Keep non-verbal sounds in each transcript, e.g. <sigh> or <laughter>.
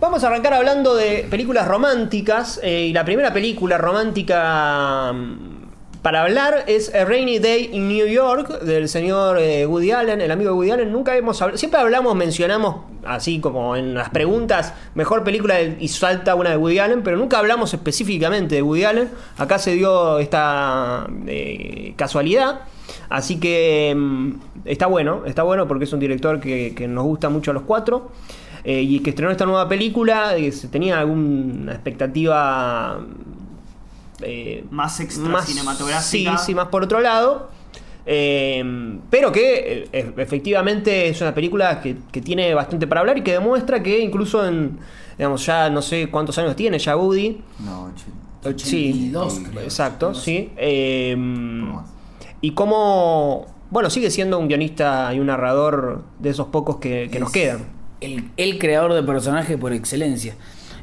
Vamos a arrancar hablando de películas románticas. eh, y la primera película romántica mm, para hablar es A Rainy Day in New York del señor eh, Woody Allen, el amigo de Woody Allen. Nunca hemos siempre hablamos, mencionamos así como en las preguntas, mejor película del- y salta una de Woody Allen, pero nunca hablamos específicamente de Woody Allen. Acá se dio esta eh, casualidad. Así que mm, está bueno, está bueno porque es un director que, que nos gusta mucho a los cuatro. eh, y que estrenó esta nueva película, que se tenía alguna expectativa eh, Más extra cinematográfica. Sí, sí, más por otro lado. Eh, pero que eh, efectivamente es una película que, que tiene bastante para hablar y que demuestra que incluso en, digamos, ya no sé cuántos años tiene ya Woody. No, Eh, 82, sí, creo. exacto, sí. Eh, más. y cómo, bueno, sigue siendo un guionista y un narrador de esos pocos que, que nos quedan. El, el creador de personajes por excelencia.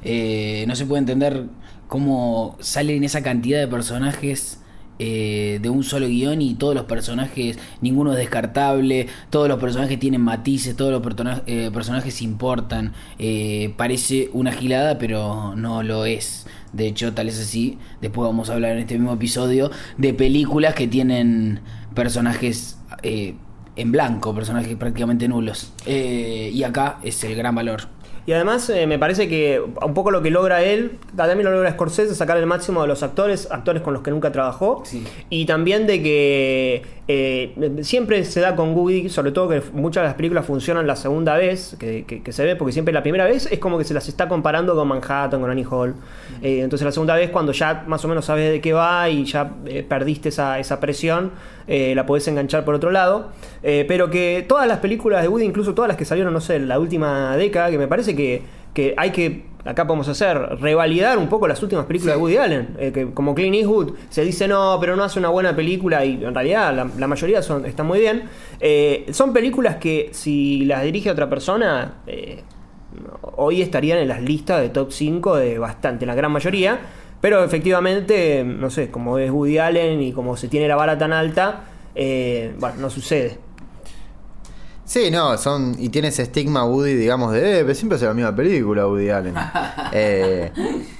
Eh, no se puede entender cómo salen esa cantidad de personajes eh, de un solo guion y todos los personajes, ninguno es descartable, todos los personajes tienen matices, todos los eh, personajes importan. Eh, parece una gilada, pero no lo es. De hecho, tal es así. Después vamos a hablar en este mismo episodio de películas que tienen personajes en blanco, personajes prácticamente nulos. Y acá es el gran valor. Y además eh, me parece que un poco lo que logra él, también lo logra Scorsese, sacar el máximo de los actores, actores con los que nunca trabajó. Sí. Y también de que eh, siempre se da con Woody, sobre todo que muchas de las películas funcionan la segunda vez que, que- que se ve, porque siempre la primera vez es como que se las está comparando con Manhattan, con Annie Hall. Eh, entonces la segunda vez cuando ya más o menos sabes de qué va y ya eh, perdiste esa, esa presión, la podés enganchar por otro lado. Pero que todas las películas de Woody, incluso todas las que salieron, no sé, en la última década, que me parece que, que hay que, acá podemos hacer, revalidar un poco las últimas películas de Woody Allen. Eh, que como Clint Eastwood se dice no, pero no hace una buena película y en realidad la, la mayoría son, están muy bien. Eh, son películas que si las dirige otra persona... eh, hoy estarían en las listas de top 5 de bastante, la gran mayoría. Pero efectivamente, no sé, como es Woody Allen y como se tiene la vara tan alta, bueno, no sucede. Sí, no, son. Y tiene ese estigma Woody, digamos, de. Eh, pero siempre hace la misma película, Woody Allen. <laughs> Eh,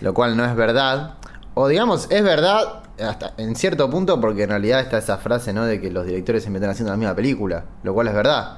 lo cual no es verdad. O digamos, es verdad hasta en cierto punto, porque en realidad está esa frase, ¿no? De que los directores se meten haciendo la misma película. Lo cual es verdad.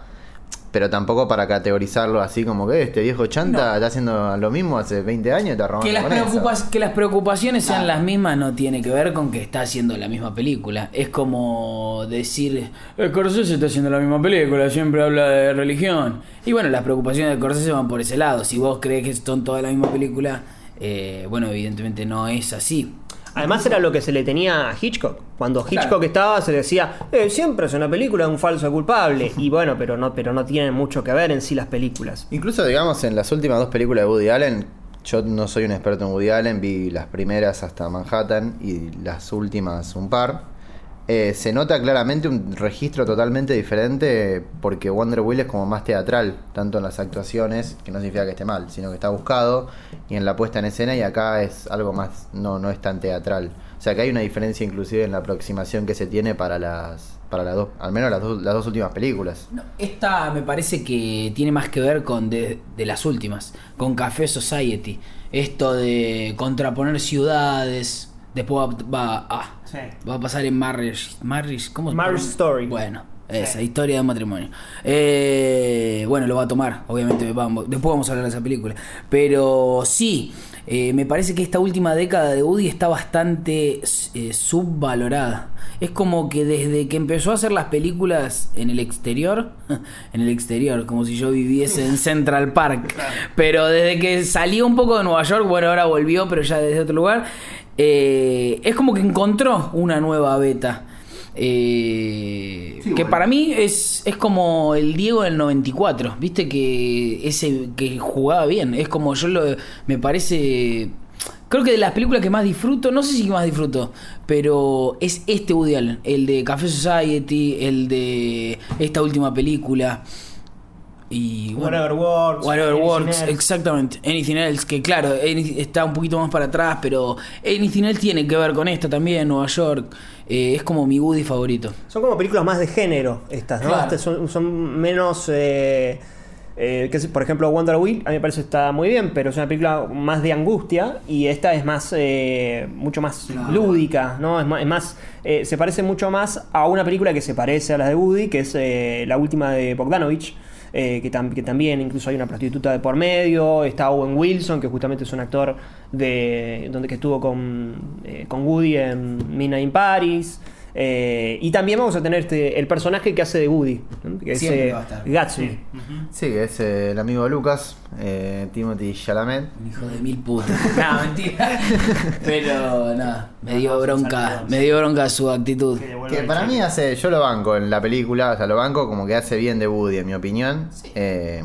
Pero tampoco para categorizarlo así como que este viejo chanta está haciendo lo mismo hace 20 años está robando Que las, preocupas- que las preocupaciones sean las mismas no tiene que ver con que está haciendo la misma película. Es como decir, Scorsese está haciendo la misma película, siempre habla de religión. Y bueno, las preocupaciones de Scorsese van por ese lado. Si vos crees que son todas la misma película, eh, bueno, evidentemente no es así. Además era lo que se le tenía a Hitchcock. Cuando Hitchcock Claro. estaba se decía, eh, siempre es una película de un falso culpable. <laughs> Y bueno, pero no, pero no tienen mucho que ver en sí las películas. Incluso, digamos, en las últimas dos películas de Woody Allen, yo no soy un experto en Woody Allen, vi las primeras hasta Manhattan y las últimas un par. Eh, se nota claramente un registro totalmente diferente porque Wonder Wheel es como más teatral, tanto en las actuaciones, que no significa que esté mal, sino que está buscado, y en la puesta en escena, y acá es algo más, no, no es tan teatral. O sea que hay una diferencia inclusive en la aproximación que se tiene para las, para las dos, al menos las dos, las dos últimas películas. No, esta me parece que tiene más que ver con de, las últimas, con Café Society. Esto de contraponer ciudades. Después va, va- ah, Sí. va a pasar en Marriage. Marriage ¿cómo se Marriage llama? Story. Bueno, esa historia de matrimonio. Eh, bueno, lo va a tomar, obviamente. Vamos, después vamos a hablar de esa película. Pero sí, eh, me parece que esta última década de Woody está bastante eh, subvalorada. Es como que desde que empezó a hacer las películas en el exterior, <laughs> en el exterior, como si yo viviese en Central Park, <laughs> pero desde que salió un poco de Nueva York, bueno, ahora volvió, pero ya desde otro lugar, eh, es como que encontró una nueva beta. Eh, que para mí es, es como el Diego del 94, viste que ese que jugaba bien, es como yo lo me parece creo que de las películas que más disfruto, no sé si más disfruto, pero es este Woody Allen, el de Café Society, el de esta última película. Y bueno, Whatever Works. Whatever Works, Else. exactamente. Anything Else, que claro, está un poquito más para atrás, pero Anything Else tiene que ver con esto también, Nueva York. Eh, es como mi Woody favorito. Son como películas más de género estas, ¿no? Claro. Estas son, son menos... eh, eh, que por ejemplo, Wonder Wheel, a mí me parece que está muy bien, pero es una película más de angustia y esta es más, eh, mucho más Claro. lúdica, ¿no? Es más, es más, eh, se parece mucho más a una película que se parece a la de Woody, que es la última de Bogdanovich, eh, que, tam- que también incluso hay una prostituta de por medio, está Owen Wilson, que justamente es un actor de donde que estuvo con, eh, con Woody en Midnight in Paris. Eh, y también vamos a tener este, el personaje que hace de Woody, ¿no? que es Siempre eh, va a estar. Gatsby. Sí, que es eh, el amigo de Lucas, eh, Timothy Chalamet. Un hijo de mil putas. <laughs> no, mentira. Pero nada, me dio bronca, me dio bronca su actitud. Que Que para mí hace, yo lo banco en la película, o sea, lo banco como que hace bien de Woody, en mi opinión. Eh,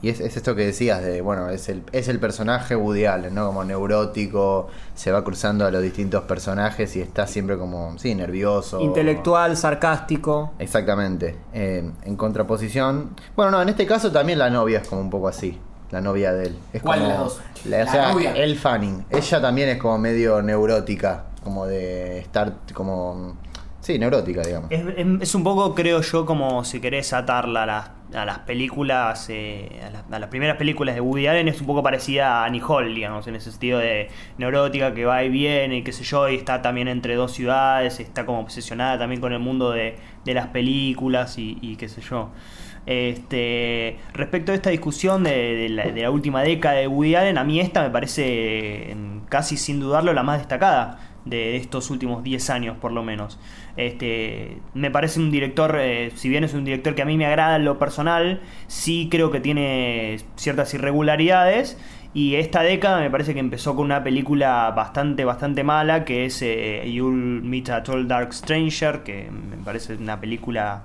y es, es esto que decías de, bueno, es el, es el personaje Woody Allen, ¿no? Como neurótico, se va cruzando a los distintos personajes y está siempre como, sí, nervioso. Intelectual, sarcástico. Exactamente. Eh, en contraposición. Bueno, no, en este caso también la novia es como un poco así. La novia de él. Es ¿Cuál de como, las dos? La, o La sea, novia. Elle Fanning. Ella también es como medio neurótica. Como de estar como. Sí, neurótica, digamos. Es, es- un poco, creo yo, como si querés atarla a las, a las películas, eh, a, las, primeras películas de Woody Allen, es un poco parecida a Annie Hall, digamos, en ese sentido de neurótica que va y viene, y qué sé yo, y está también entre dos ciudades, está como obsesionada también con el mundo de, las películas y, qué sé yo. Este, respecto a esta discusión de, la, de la última década de Woody Allen, a mí esta me parece casi sin dudarlo la más destacada de estos últimos 10 años por lo menos. Este, me parece un director, eh, si bien es un director que a mí me agrada en lo personal, sí creo que tiene ciertas irregularidades. Y esta década me parece que empezó con una película bastante, bastante mala, que es eh, You'll Meet a Tall Dark Stranger, que me parece una película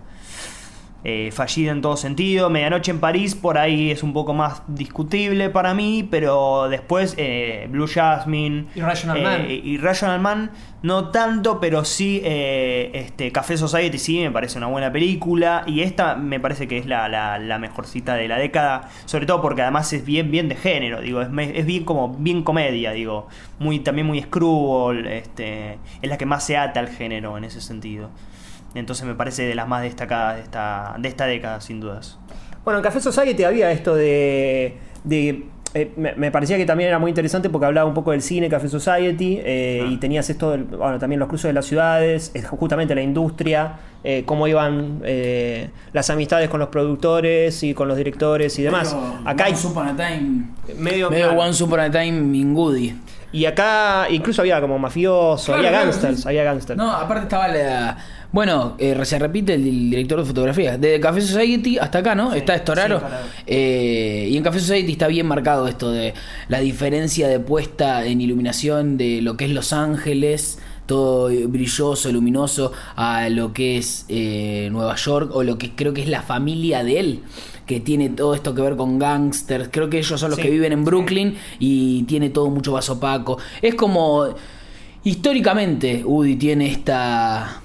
eh, fallida en todo sentido. Medianoche en París, por ahí es un poco más discutible para mí, pero después eh, Blue Jasmine. Irrational eh, Man. y Rational Man, no tanto, pero sí eh, este, Café Society sí me parece una buena película. Y esta me parece que es la, la, la mejorcita de la década. Sobre todo porque además es bien, bien de género, digo, es, es bien como bien comedia, digo. Muy, también muy screwball, este, es la que más se ata al género en ese sentido. Entonces me parece de las más destacadas de esta, de esta década, sin dudas. Bueno, en Café Society había esto de. de- eh, me, me parecía que también era muy interesante porque hablaba un poco del cine, Café Society, eh, Ah. y tenías esto, del- bueno, también los cruces de las ciudades, justamente la industria, eh, cómo iban eh, las amistades con los productores y con los directores y demás. Medio Acá Once Upon a Time. medio. Medio claro. Once Upon a Time in Woody. Y acá incluso había como mafioso, Claro, había claro, gangsters, sí. había gangsters. No, aparte estaba la. Bueno, eh, se repite el, director de fotografía. Desde Café Society hasta acá, ¿no? está Estoraro. sí. Eh, y en Café Society está bien marcado esto de la diferencia de puesta en iluminación de lo que es Los Ángeles, todo brilloso, luminoso, a lo que es eh, Nueva York o lo que creo que es la familia de él. Que tiene todo esto que ver con gangsters. Creo que ellos son los Sí, que viven en Brooklyn y tiene todo mucho más opaco. Es como. Históricamente, Woody tiene esta.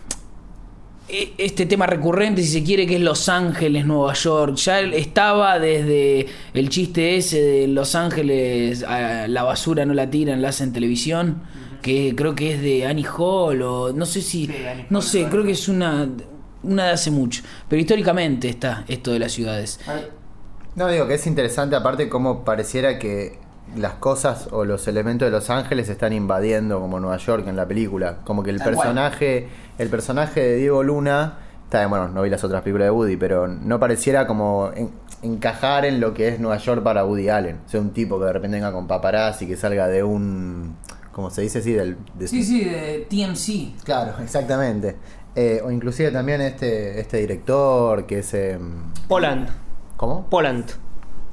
E- Este tema recurrente, si se quiere, que es Los Ángeles, Nueva York. Ya estaba desde el chiste ese de Los Ángeles, a la basura no la tiran, la hacen en televisión. Que creo que es de Annie Hall, o no sé si. Sí, no sé, creo que es una. Una de hace mucho. Pero históricamente está esto de las ciudades. No, digo que es interesante, aparte, cómo pareciera que las cosas o los elementos de Los Ángeles están invadiendo como Nueva York en la película. Como que el Tal cual. personaje, el personaje de Diego Luna, está bueno, no vi las otras películas de Woody, pero no pareciera como en- encajar en lo que es Nueva York para Woody Allen. O sea, un tipo que de repente venga con paparazzi, que salga de un. ¿Cómo se dice? Sí, del, de- Sí, sí, de TMC. Claro, exactamente. Eh, o inclusive también este, este director que es... eh, Poland. ¿Cómo? Poland.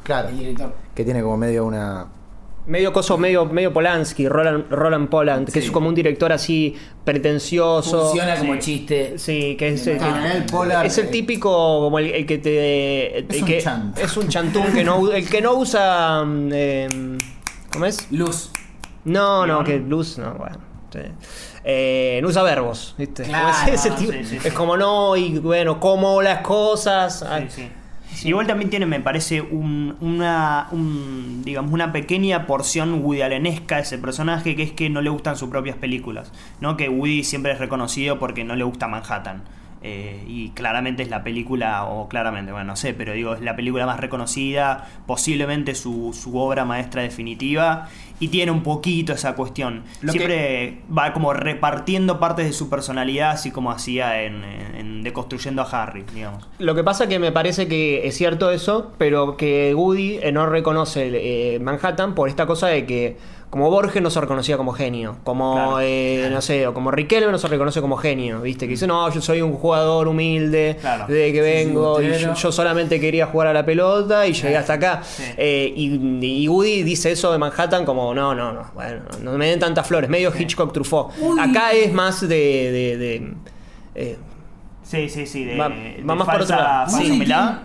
Claro. El director. Que tiene como medio una... Medio coso, medio, medio Polanski, Roland, Roland Poland, que Sí. es como un director así pretencioso. Funciona como Sí. chiste. Sí, que es, el- Pollard, es el típico como el, el que te el Es un chant. es un chantún que no el que no usa mm, eh, ¿cómo es? Luz. No, no, que luz no, bueno. sí. Eh, no usa verbos, ¿viste? <laughs> Claro, Como ese sí, tipo- sí, sí. Es como no, y bueno, como las cosas. ah, Igual también tiene, me parece, un- una, un, digamos, una pequeña porción Woody Allenesca ese personaje, que es que no le gustan sus propias películas. ¿no? Que Woody siempre es reconocido porque no le gusta Manhattan. Eh, y claramente es la película, o claramente, bueno, no sé, pero digo, es la película más reconocida, posiblemente su, su obra maestra definitiva, y tiene un poquito esa cuestión. Lo Siempre va como repartiendo partes de su personalidad, así como hacía en, en- en Deconstruyendo a Harry, digamos. Lo que pasa que me parece que es cierto eso, pero que Woody eh, no reconoce eh, Manhattan por esta cosa de que como Borges no se reconocía como genio, como Claro, eh, no sé, o como Riquelme no se reconoce como genio, ¿viste? Que dice, "No, yo soy un jugador humilde, Claro. de que vengo y yo, yo solamente quería jugar a la pelota y llegué hasta acá." Sí. Eh, y, y Woody dice eso de Manhattan como, "No, no, no, bueno, no me den tantas flores, medio Hitchcock Truffaut." Acá es más de, de- de, eh, Sí, sí, sí, de, Va- de va más por falsa, otro lado. falsa Woody humildad,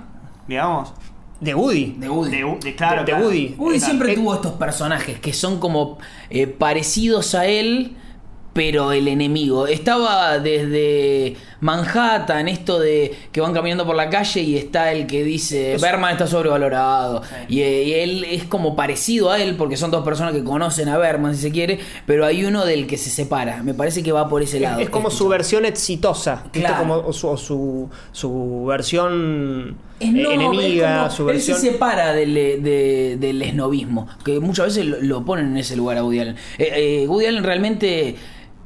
digamos. de Woody. De Woody. De, de- claro, De- de claro. Woody. Woody siempre eh, tuvo estos personajes que son como eh, parecidos a él, pero el enemigo. Estaba desde Manhattan, esto de que van caminando por la calle y está el que dice Berman está sobrevalorado. Y, eh, y él es como parecido a él, porque son dos personas que conocen a Berman, si se quiere, pero hay uno del que se separa. Me parece que va por ese lado. Es como su versión exitosa. Claro. Como o su, o su, su versión Es eh, no, enemiga, es su él se separa del, de- del esnovismo, que muchas veces lo, lo ponen en ese lugar a Woody Allen. Eh, eh, Woody Allen realmente,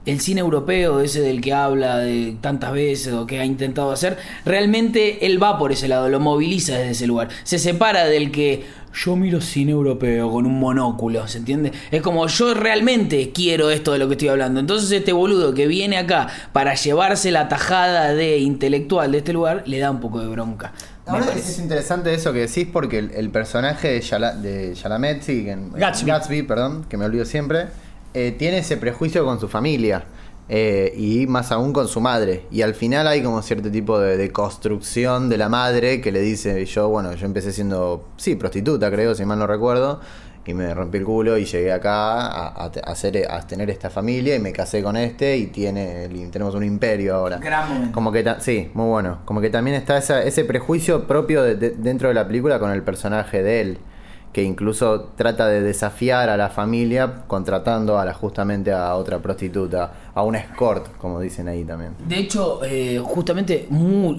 el cine europeo, ese del que habla de tantas veces o que ha intentado hacer, realmente él va por ese lado, lo moviliza desde ese lugar. Se separa del que yo miro cine europeo con un monóculo, ¿se entiende? Es como yo realmente quiero esto de lo que estoy hablando. Entonces este boludo que viene acá para llevarse la tajada de intelectual de este lugar, le da un poco de bronca. me Ahora es interesante eso que decís porque el, el personaje de, Yala- de sí, en- Gatsby. perdón, que me olvido siempre, eh, tiene ese prejuicio con su familia eh, y más aún con su madre. Y al final hay como cierto tipo de, de construcción de la madre que le dice, yo, bueno, yo empecé siendo, sí, prostituta creo, si mal no recuerdo. Y me rompí el culo y llegué acá a, hacer, a tener esta familia y me casé con este y tiene, tenemos un imperio ahora. Gran. Como que ta- sí, muy bueno. Como que también está esa- ese prejuicio propio de- de- dentro de la película con el personaje de él, que incluso trata de desafiar a la familia contratando a la, justamente a otra prostituta, a una escort, como dicen ahí también. De hecho, eh, justamente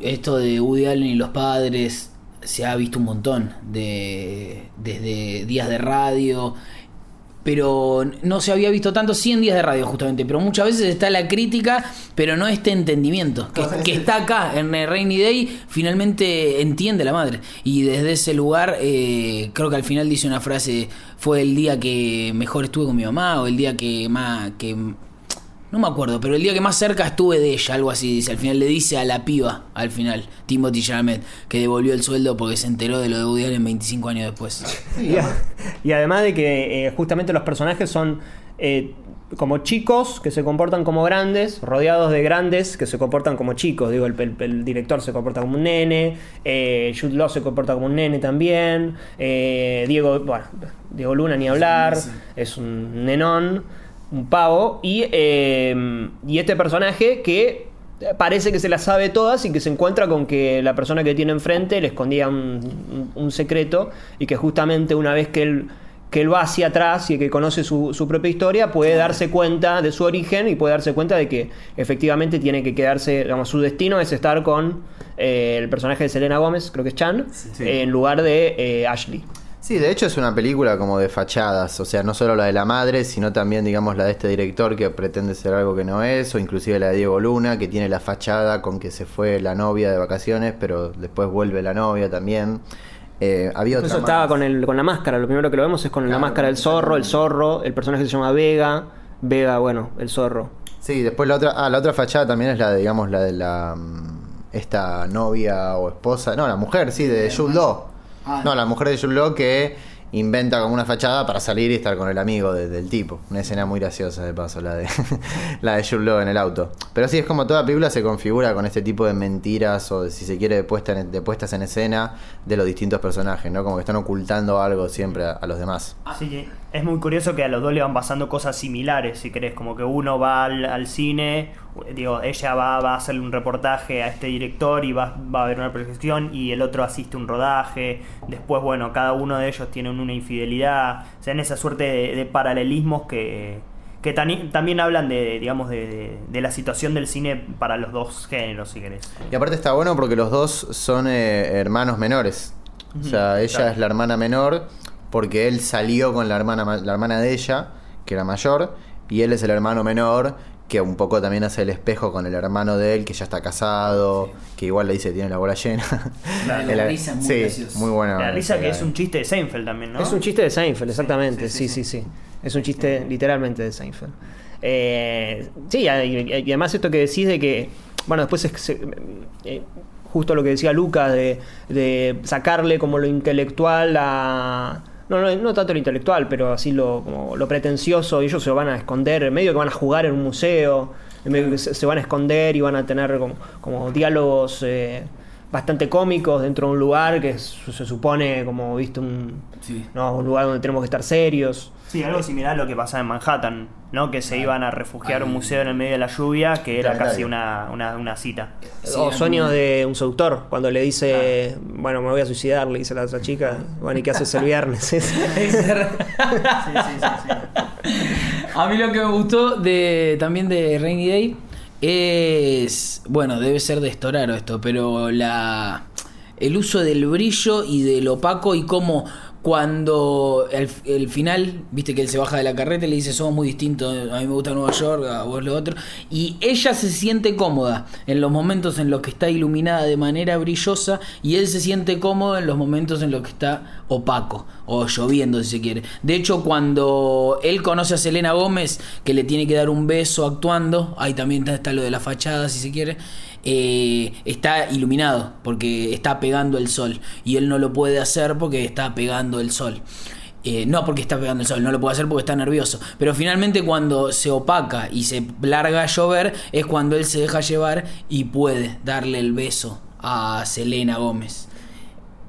esto de Woody Allen y los padres se ha visto un montón de desde días de radio, pero no se había visto tanto sí en días de radio justamente, pero muchas veces está la crítica, pero no este entendimiento que, que está acá en el Rainy Day finalmente entiende la madre. Y desde ese lugar eh, creo que al final dice una frase fue el día que mejor estuve con mi mamá o el día que más que no me acuerdo, pero el día que más cerca estuve de ella, algo así, dice. Al final le dice a la piba, al final, Timothy Chalamet, que devolvió el sueldo porque se enteró de lo de Woody Allen 25 años después. <laughs> Y, a- y además de que eh, justamente los personajes son eh, como chicos que se comportan como grandes, rodeados de grandes que se comportan como chicos. Digo, el, el- el director se comporta como un nene, eh, Jude Law se comporta como un nene también, eh, Diego, bueno, Diego Luna ni hablar, es un nenón, un pavo, y, eh, y este personaje que parece que se las sabe todas y que se encuentra con que la persona que tiene enfrente le escondía un, un- un secreto y que justamente una vez que él, que él va hacia atrás y que conoce su, su propia historia puede darse cuenta de su origen y puede darse cuenta de que efectivamente tiene que quedarse, digamos, su destino es estar con eh, el personaje de Selena Gómez, creo que es Chan, eh, en lugar de eh, Ashley. Sí, de hecho es una película como de fachadas, o sea, no solo la de la madre, sino también, digamos, la de este director que pretende ser algo que no es, o inclusive la de Diego Luna, que tiene la fachada con que se fue la novia de vacaciones, pero después vuelve la novia también. Eh, había otra estaba con, el, con la máscara, lo primero que lo vemos es con la máscara del zorro, el zorro, el personaje se llama Vega, Vega, bueno, el zorro. Sí, después la otra, ah, la otra fachada también es la de, digamos, la de la mm, esta novia o esposa, no, la mujer, sí, de Jude Law. Ah, no, la mujer de Jude Law que inventa como una fachada para salir y estar con el amigo de- del tipo. Una escena muy graciosa de paso, la de <laughs> la de Jude Law en el auto. Pero sí, es como toda película se configura con este tipo de mentiras o de, si se quiere de, puesta en- de puestas en escena de los distintos personajes, ¿no? Como que están ocultando algo siempre a, a los demás. Así que es muy curioso que a los dos le van pasando cosas similares, si querés, como que uno va al, al cine, digo, ella va, va a hacerle un reportaje a este director y va, va a haber una proyección y el otro asiste a un rodaje, después, bueno, cada uno de ellos tiene una infidelidad, o sea, en esa suerte de, de paralelismos que, que también hablan de, digamos, de, de- de la situación del cine para los dos géneros, si querés. Y aparte está bueno porque los dos son eh, hermanos menores. O sea, ella claro. es la hermana menor porque él salió con la hermana, ma- la hermana de ella, que era mayor, y él es el hermano menor que un poco también hace el espejo con el hermano de él, que ya está casado, que igual le dice que tiene la bola llena. La <laughs> risa es muy sí, graciosa. muy buena. La risa que es un chiste de Seinfeld también, ¿no? Es un chiste de Seinfeld, exactamente. Sí, Sí, sí, sí, sí. Es un chiste literalmente de Seinfeld. Eh, sí, y, y además esto que decís de que, bueno, después es que se- eh, justo lo que decía Lucas, de, de sacarle como lo intelectual a... No, no, no tanto lo intelectual, pero así lo, como lo pretencioso, y ellos se van a esconder, medio que van a jugar en un museo, medio que se, se van a esconder y van a tener como, como diálogos eh, bastante cómicos dentro de un lugar que se supone como, viste, un, Sí. no, un lugar donde tenemos que estar serios. Sí, algo similar a lo que pasaba en Manhattan, ¿no? Que se iban a refugiar a un museo en el medio de la lluvia, que era casi una, una, una cita. Sí, o sueños muy- de un seductor, cuando le dice, bueno, me voy a suicidar, le dice a la otra chica, bueno, ¿y qué haces el viernes? <laughs> <laughs> A mí lo que me gustó de también de Rainy Day es. Bueno, debe ser de Storaro esto, pero la. El uso del brillo y del opaco y cómo cuando el, final, viste que él se baja de la carreta y le dice somos muy distintos, a mí me gusta Nueva York, a vos lo otro, y ella se siente cómoda en los momentos en los que está iluminada de manera brillosa y él se siente cómodo en los momentos en los que está opaco o lloviendo si se quiere. De hecho, cuando él conoce a Selena Gómez, que le tiene que dar un beso actuando, ahí también está, está lo de la fachada si se quiere, eh, está iluminado porque está pegando el sol y él no lo puede hacer porque está pegando el sol. Eh, no porque está pegando el sol, no lo puede hacer porque está nervioso. Pero finalmente cuando se opaca y se larga a llover es cuando él se deja llevar y puede darle el beso a Selena Gómez.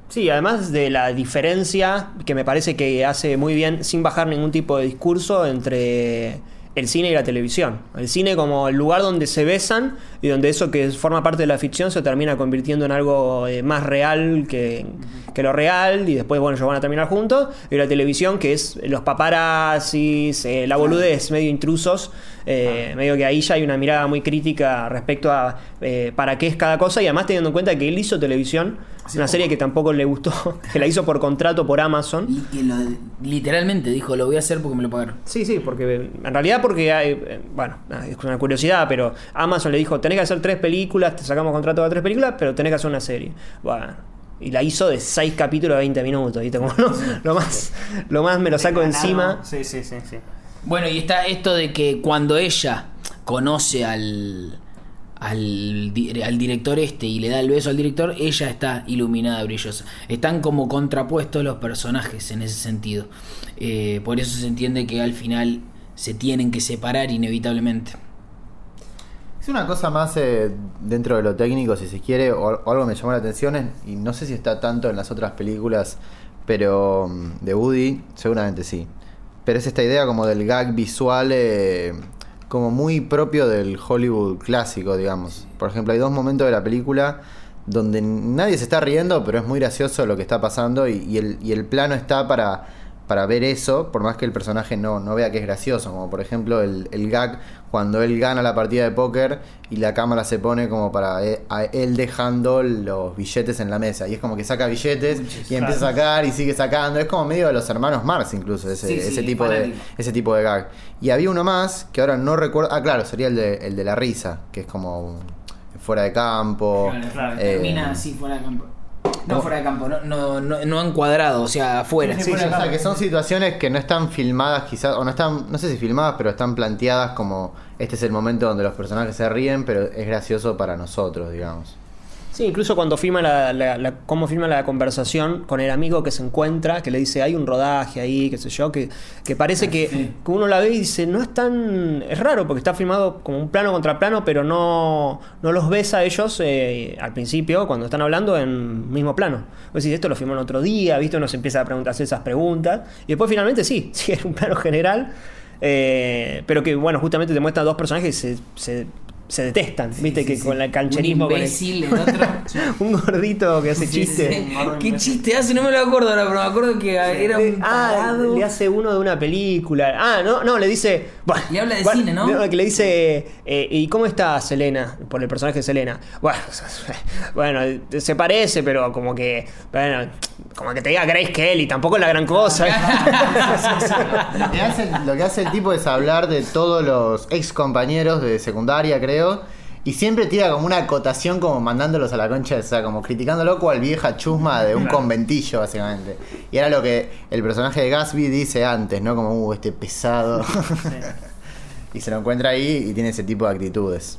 Sí, además de la diferencia que me parece que hace muy bien, sin bajar ningún tipo de discurso, entre el cine y la televisión. El cine como el lugar donde se besan y donde eso que forma parte de la ficción se termina convirtiendo en algo eh, más real que, que lo real y después, bueno, ellos van a terminar juntos. Y la televisión que es los paparazzis, eh, la boludez, medio intrusos, eh, medio que ahí ya hay una mirada muy crítica respecto a eh, para qué es cada cosa y además teniendo en cuenta que él hizo televisión, una serie que tampoco le gustó, <laughs> que la hizo por contrato por Amazon. Y que lo- literalmente dijo, lo voy a hacer porque me lo pagaron. Sí, sí, porque en realidad porque hay, eh, bueno, es una curiosidad, pero Amazon le dijo, tenés que hacer tres películas, te sacamos contrato de tres películas, pero tenés que hacer una serie. Bueno, y la hizo de seis capítulos de 20 minutos, ¿viste? Como <laughs> no, lo más lo más me lo saco encima. Sí, sí, sí, sí. Bueno, y está esto de que cuando ella conoce al, al, al director este y le da el beso al director, ella está iluminada, brillosa. Están como contrapuestos los personajes en ese sentido. Eh, por eso se entiende que al final se tienen que separar inevitablemente. Es una cosa más eh, dentro de lo técnico, si se quiere, o, algo me llamó la atención, y no sé si está tanto en las otras películas, pero mm, de Woody, seguramente sí. Pero es esta idea como del gag visual, eh, como muy propio del Hollywood clásico, digamos. Por ejemplo, hay dos momentos de la película donde nadie se está riendo, pero es muy gracioso lo que está pasando y, el, y el plano está para, para ver eso, por más que el personaje no, no vea que es gracioso, como por ejemplo el, el gag cuando él gana la partida de póker y la cámara se pone como para e- a él dejando los billetes en la mesa y es como que saca billetes y empieza a sacar y sigue sacando, es como medio de los hermanos Marx incluso ese, Sí, sí, ese es tipo de ese tipo de gag. Y había uno más que ahora no recuerdo, ah claro, sería el de, el de la risa, que es como fuera de campo. claro. eh, Termina así fuera de campo. No fuera de campo, no, no, no, no encuadrado, o sea, afuera. Sí, sí, o sea, que son situaciones que no están filmadas quizás, o no están, no sé si filmadas, pero están planteadas como este es el momento donde los personajes se ríen, pero es gracioso para nosotros, digamos. Sí, incluso cuando filma la, la- la- cómo filma la conversación con el amigo que se encuentra, que le dice hay un rodaje ahí, qué sé yo, que, que parece que, que uno la ve y dice, no es tan. Es raro porque está filmado como un plano contra plano, pero no, no los ves a ellos eh, al principio, cuando están hablando en mismo plano. Vos decís, esto lo filmó en otro día, ¿viste? Uno se empieza a preguntarse esas preguntas. Y después finalmente sí, <laughs> sí, es un plano general. eh, pero que, bueno, justamente te muestran dos personajes que se, se, se detestan, ¿viste? Sí, que sí, con sí. el cancherismo. Un con el- imbécil, el <laughs> otro. un gordito que hace sí. ¿Qué chiste hace? No me lo acuerdo ahora, pero me acuerdo que era un Ah, tarado. le hace uno de una película. Ah, no, no, le dice. Bueno, Y habla de bueno, cine, ¿no? Que le dice. eh, ¿Y cómo está Selena? Por el personaje de Selena. Bueno, <laughs> bueno, se parece, pero como que. Bueno, como que te diga Grace Kelly, tampoco es la gran cosa. <laughs> Lo que, hace, lo que hace el tipo es hablar de todos los ex compañeros de secundaria, creo. Y siempre tira como una acotación como mandándolos a la concha, o sea, como criticándolo cual vieja chusma de un conventillo, básicamente. Y era lo que el personaje de Gatsby dice antes, ¿no? Como, uh, este pesado. <laughs> y se lo encuentra ahí y tiene ese tipo de actitudes.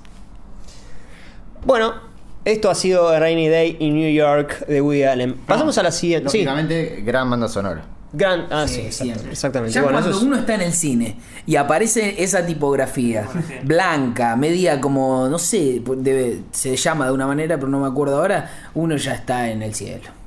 bueno, esto ha sido Rainy Day in New York de Woody Allen. Pasamos a la siguiente. Sí, Lógicamente, gran banda sonora. gran. Ah, sí, exactamente. Ya Bueno, cuando es- uno está en el cine y aparece esa tipografía blanca, media como, no sé, debe, se llama de una manera, pero no me acuerdo ahora, uno ya está en el cielo.